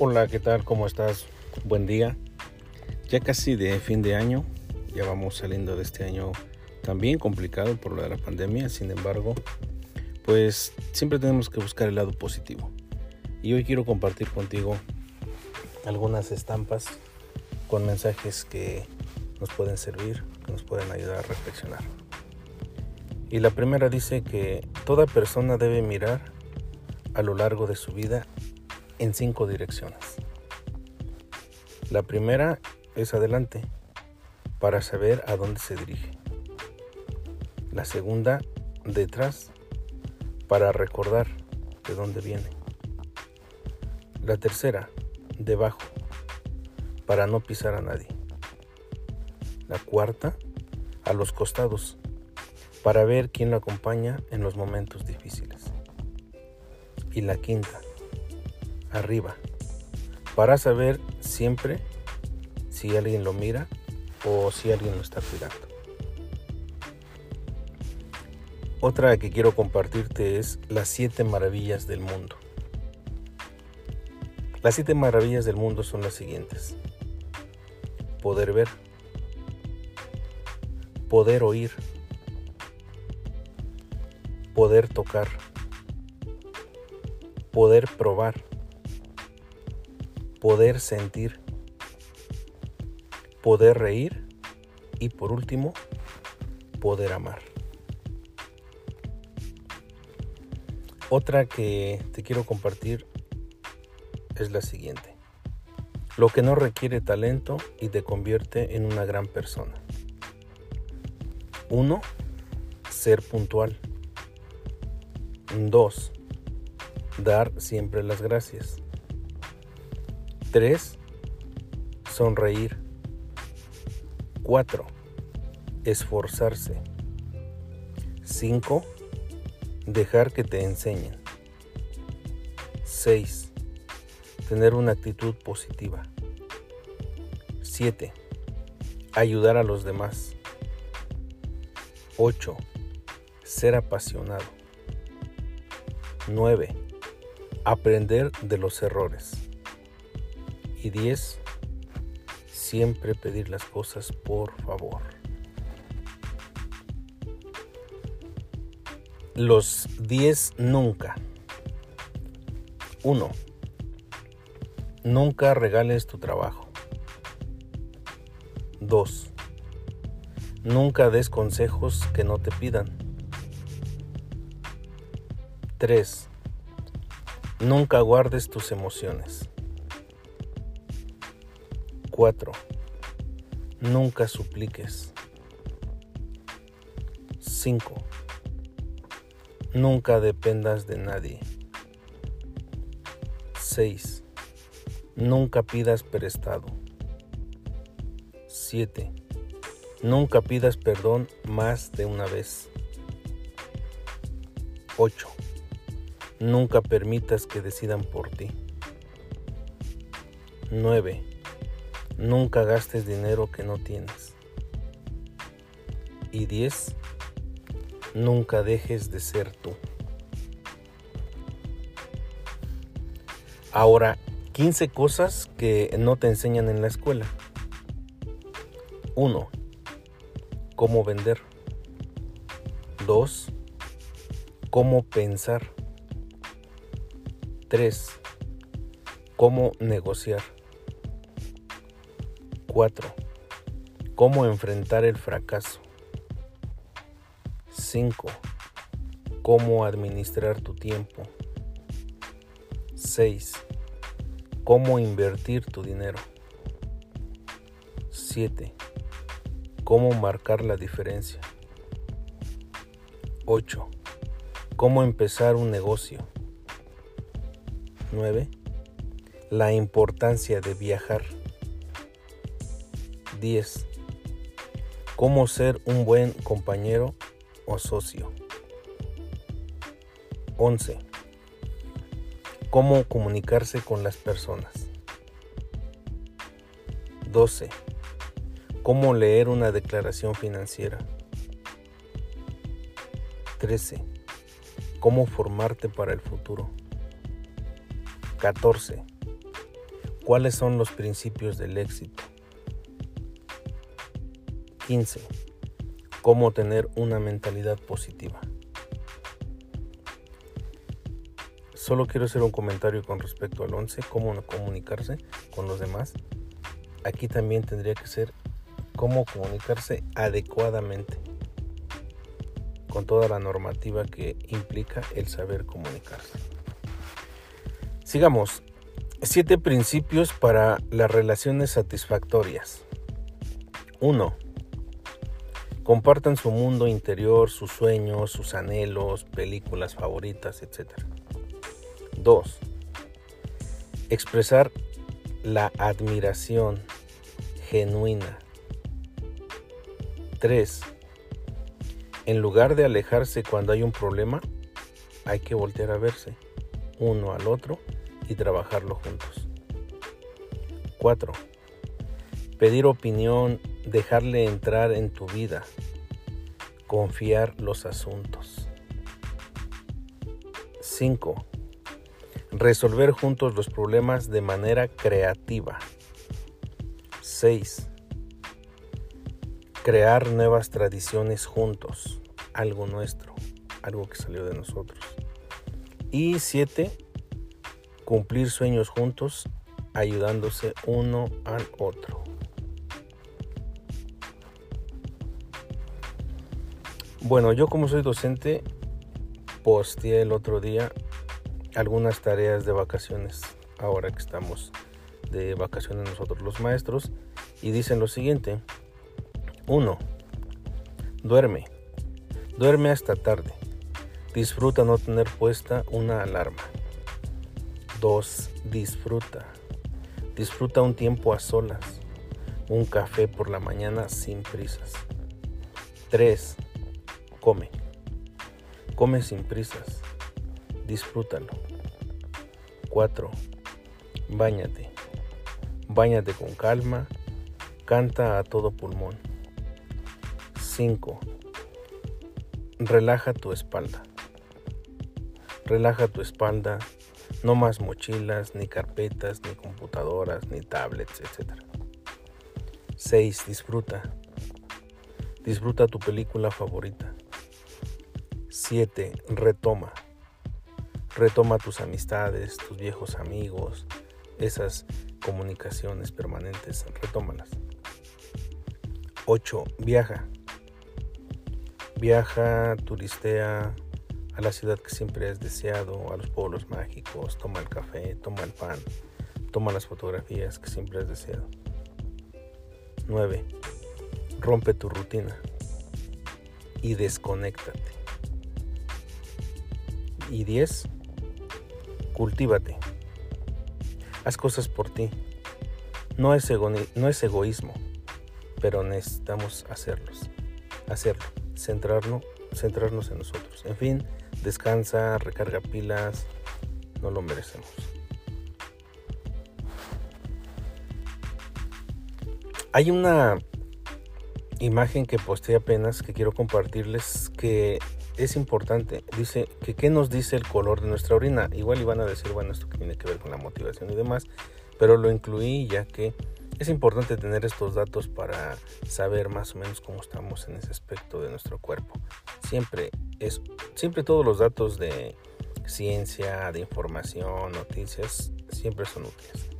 Hola, ¿qué tal? ¿Cómo estás? Buen día. Ya casi de fin de año, ya vamos saliendo de este año también complicado por lo de la pandemia, sin embargo, pues siempre tenemos que buscar el lado positivo. Y hoy quiero compartir contigo algunas estampas con mensajes que nos pueden servir, que nos pueden ayudar a reflexionar. Y la primera dice que toda persona debe mirar a lo largo de su vida en cinco direcciones. La primera es adelante, para saber a dónde se dirige. La segunda, detrás, para recordar de dónde viene. La tercera, debajo, para no pisar a nadie. La cuarta, a los costados, para ver quién lo acompaña en los momentos difíciles. Y la quinta, arriba, para saber siempre si alguien lo mira o si alguien lo está cuidando. Otra que quiero compartirte es las siete maravillas del mundo. Las siete maravillas del mundo son las siguientes. Poder ver, poder oír, poder tocar, poder probar, poder sentir, poder reír y por último, poder amar. Otra que te quiero compartir es la siguiente. Lo que no requiere talento y te convierte en una gran persona. 1. Ser puntual. 2. Dar siempre las gracias. 3. Sonreír. 4. Esforzarse. 5. Dejar que te enseñen. 6. Tener una actitud positiva. 7. Ayudar a los demás. 8. Ser apasionado. 9. Aprender de los errores. Y 10. Siempre pedir las cosas por favor. Los 10 nunca. 1. Nunca regales tu trabajo. 2. Nunca des consejos que no te pidan. 3. Nunca guardes tus emociones. 4. Nunca supliques. 5. Nunca dependas de nadie. 6. Nunca pidas prestado. 7. Nunca pidas perdón más de una vez. 8. Nunca permitas que decidan por ti. 9. Nunca gastes dinero que no tienes. Y 10. Nunca dejes de ser tú. Ahora, 15 cosas que no te enseñan en la escuela. 1. Cómo vender. 2. Cómo pensar. 3. Cómo negociar. 4. Cómo enfrentar el fracaso. 5. Cómo administrar tu tiempo. 6. Cómo invertir tu dinero. 7. Cómo marcar la diferencia. 8. Cómo empezar un negocio. 9. La importancia de viajar. 10. Cómo ser un buen compañero o socio. 11. Cómo comunicarse con las personas. 12. Cómo leer una declaración financiera. 13. Cómo formarte para el futuro. 14. ¿Cuáles son los principios del éxito? 15. Cómo tener una mentalidad positiva. Solo quiero hacer un comentario con respecto al 11, cómo comunicarse con los demás. Aquí también tendría que ser cómo comunicarse adecuadamente con toda la normativa que implica el saber comunicarse. Sigamos. Siete principios para las relaciones satisfactorias. 1. Compartan su mundo interior, sus sueños, sus anhelos, películas favoritas, etc. 2. Expresar la admiración genuina. 3. En lugar de alejarse cuando hay un problema, hay que voltear a verse uno al otro y trabajarlo juntos. 4. Pedir opinión, dejarle entrar en tu vida, confiar los asuntos. 5. Resolver juntos los problemas de manera creativa. 6. Crear nuevas tradiciones juntos, algo nuestro, algo que salió de nosotros. Y 7 cumplir sueños juntos, ayudándose uno al otro. Bueno, yo como soy docente, posteé el otro día algunas tareas de vacaciones, ahora que estamos de vacaciones nosotros los maestros, y dicen lo siguiente. 1. Duerme. Duerme hasta tarde. Disfruta no tener puesta una alarma. 2. Disfruta. Disfruta un tiempo a solas. Un café por la mañana sin prisas. 3. Come. Come sin prisas. Disfrútalo. 4. Báñate. Báñate con calma. Canta a todo pulmón. 5. Relaja tu espalda. Relaja tu espalda no más mochilas, ni carpetas, ni computadoras, ni tablets, etc. 6. Disfruta. Disfruta tu película favorita. 7. Retoma. Retoma tus amistades, tus viejos amigos, esas comunicaciones permanentes, retómalas. 8. Viaja. Viaja, turistea, a la ciudad que siempre has deseado, a los pueblos mágicos, toma el café, toma el pan, toma las fotografías que siempre has deseado. 9. Rompe tu rutina y desconéctate. Y 10. Cultívate. Haz cosas por ti. No es, no es egoísmo, pero necesitamos hacerlos. Hacerlo. Centrarnos, centrarnos en nosotros. En fin, descansa, recarga pilas, no lo merecemos. Hay una imagen que posteé apenas que quiero compartirles que es importante. Dice que qué nos dice el color de nuestra orina. Igual iban a decir, bueno, esto que tiene que ver con la motivación y demás, pero lo incluí ya que es importante tener estos datos para saber más o menos cómo estamos en ese aspecto de nuestro cuerpo. Siempre es siempre todos los datos de ciencia, de información, noticias siempre son útiles.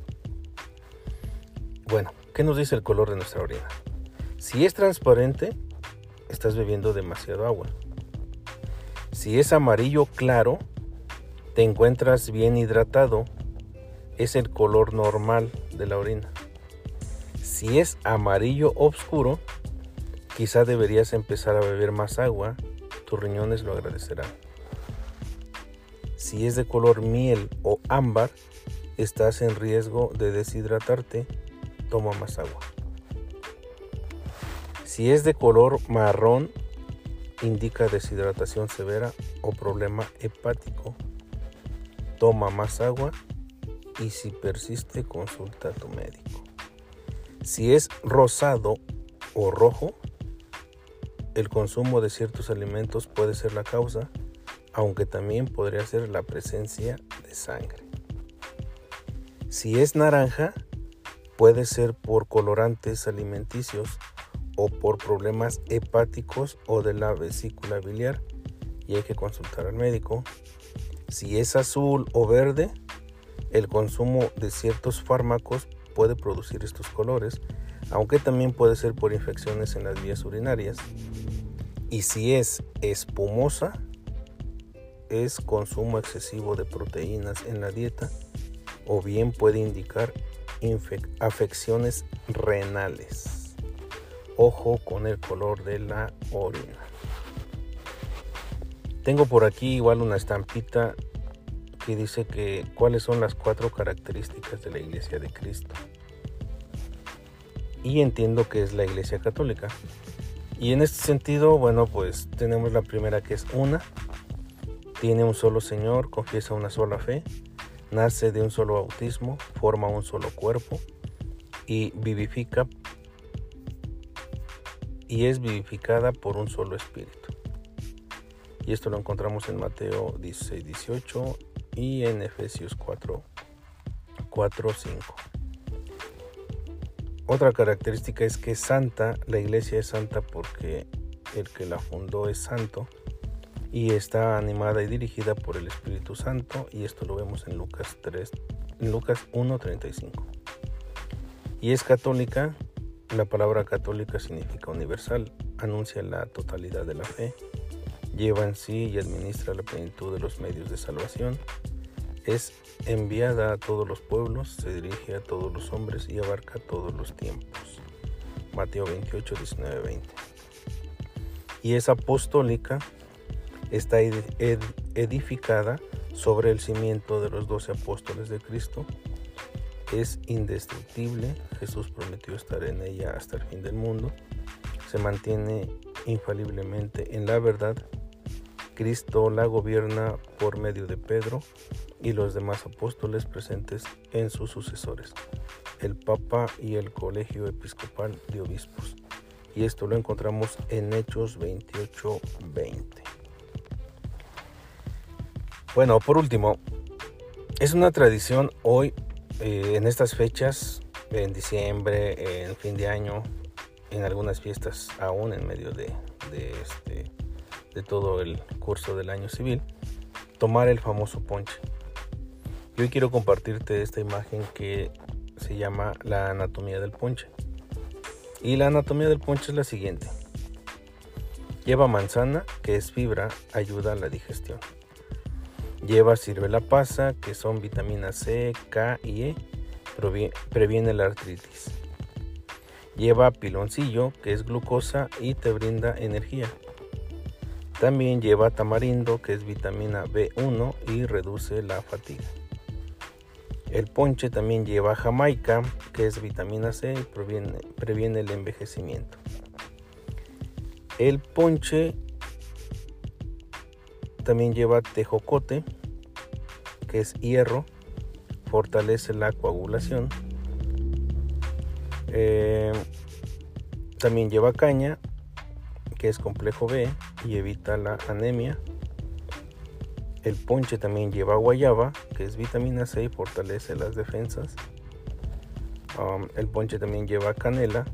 Bueno, ¿qué nos dice el color de nuestra orina? Si es transparente, estás bebiendo demasiado agua. Si es amarillo claro, te encuentras bien hidratado. Es el color normal de la orina. Si es amarillo oscuro, quizá deberías empezar a beber más agua, tus riñones lo agradecerán. Si es de color miel o ámbar, estás en riesgo de deshidratarte, toma más agua. Si es de color marrón, indica deshidratación severa o problema hepático. Toma más agua y si persiste consulta a tu médico. Si es rosado o rojo, el consumo de ciertos alimentos puede ser la causa, aunque también podría ser la presencia de sangre. Si es naranja, puede ser por colorantes alimenticios o por problemas hepáticos o de la vesícula biliar y hay que consultar al médico. Si es azul o verde, el consumo de ciertos fármacos puede producir estos colores, aunque también puede ser por infecciones en las vías urinarias. Y si es espumosa, es consumo excesivo de proteínas en la dieta o bien puede indicar afecciones renales. Ojo con el color de la orina. Tengo por aquí igual una estampita que dice que cuáles son las cuatro características de la Iglesia de Cristo. Y entiendo que es la Iglesia Católica. Y en este sentido, bueno, pues tenemos la primera que es una, tiene un solo Señor, confiesa una sola fe, nace de un solo bautismo, forma un solo cuerpo y vivifica y es vivificada por un solo espíritu. Y esto lo encontramos en Mateo 16, 18 y en Efesios 4, 4, 5. Otra característica es que es santa, la iglesia es santa porque el que la fundó es santo y está animada y dirigida por el Espíritu Santo y esto lo vemos en Lucas 3 en Lucas 1:35. Y es católica, la palabra católica significa universal, anuncia la totalidad de la fe lleva en sí y administra la plenitud de los medios de salvación, es enviada a todos los pueblos, se dirige a todos los hombres y abarca todos los tiempos. Mateo 28, 19, 20. Y es apostólica, está edificada sobre el cimiento de los doce apóstoles de Cristo, es indestructible, Jesús prometió estar en ella hasta el fin del mundo, se mantiene infaliblemente en la verdad Cristo la gobierna por medio de Pedro y los demás apóstoles presentes en sus sucesores, el Papa y el Colegio Episcopal de Obispos. Y esto lo encontramos en Hechos 28-20. Bueno, por último, es una tradición hoy, eh, en estas fechas, en diciembre, en fin de año, en algunas fiestas aún en medio de, de este, todo el curso del año civil, tomar el famoso ponche. Y hoy quiero compartirte esta imagen que se llama la anatomía del ponche. Y la anatomía del ponche es la siguiente. Lleva manzana, que es fibra, ayuda a la digestión. Lleva ciruela pasa, que son vitaminas C, K y E, previene la artritis. Lleva piloncillo, que es glucosa y te brinda energía. También lleva tamarindo, que es vitamina B1 y reduce la fatiga. El ponche también lleva jamaica, que es vitamina C y previene, el envejecimiento. El ponche también lleva tejocote, es hierro, fortalece la coagulación. Eh, también lleva caña, que es complejo B y evita la anemia. El ponche también lleva guayaba, que es vitamina C y fortalece las defensas. Um, el ponche también lleva canela,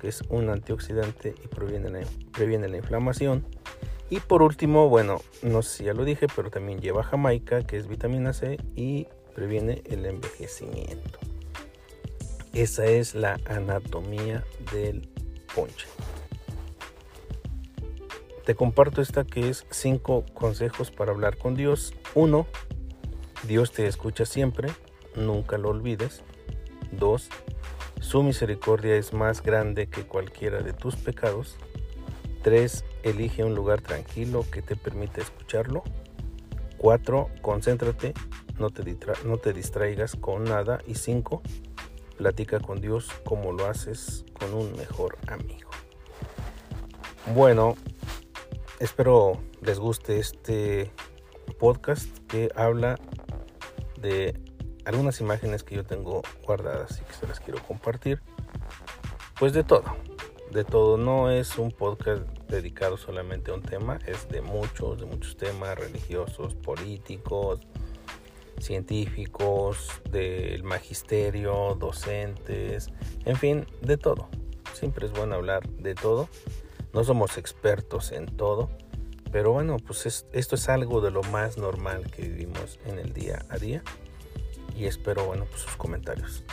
que es un antioxidante y previene la, previene la inflamación. Y por último, bueno, no sé si ya lo dije, pero también lleva jamaica, que es vitamina C y previene el envejecimiento. Esa es la anatomía del ponche. Te comparto esta que es cinco consejos para hablar con Dios. Uno, Dios te escucha siempre, nunca lo olvides. Dos, su misericordia es más grande que cualquiera de tus pecados. Tres, elige un lugar tranquilo que te permita escucharlo. Cuatro, concéntrate, no te, no te distraigas con nada. Y cinco, platica con Dios como lo haces con un mejor amigo. Bueno, Espero les guste este podcast que habla de algunas imágenes que yo tengo guardadas y que se las quiero compartir. Pues de todo, de todo. No es un podcast dedicado solamente a un tema, es de muchos, de muchos temas religiosos, políticos, científicos, del magisterio, docentes, en fin, de todo. Siempre es bueno hablar de todo. No somos expertos en todo, pero bueno, pues esto es algo de lo más normal que vivimos en el día a día. Y espero, bueno, pues sus comentarios.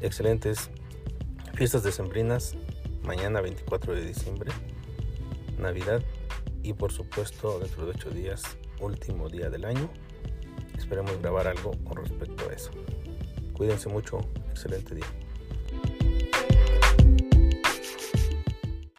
Excelentes fiestas decembrinas, mañana 24 de diciembre, Navidad y por supuesto dentro de 8 días, último día del año. Esperemos grabar algo con respecto a eso. Cuídense mucho, excelente día.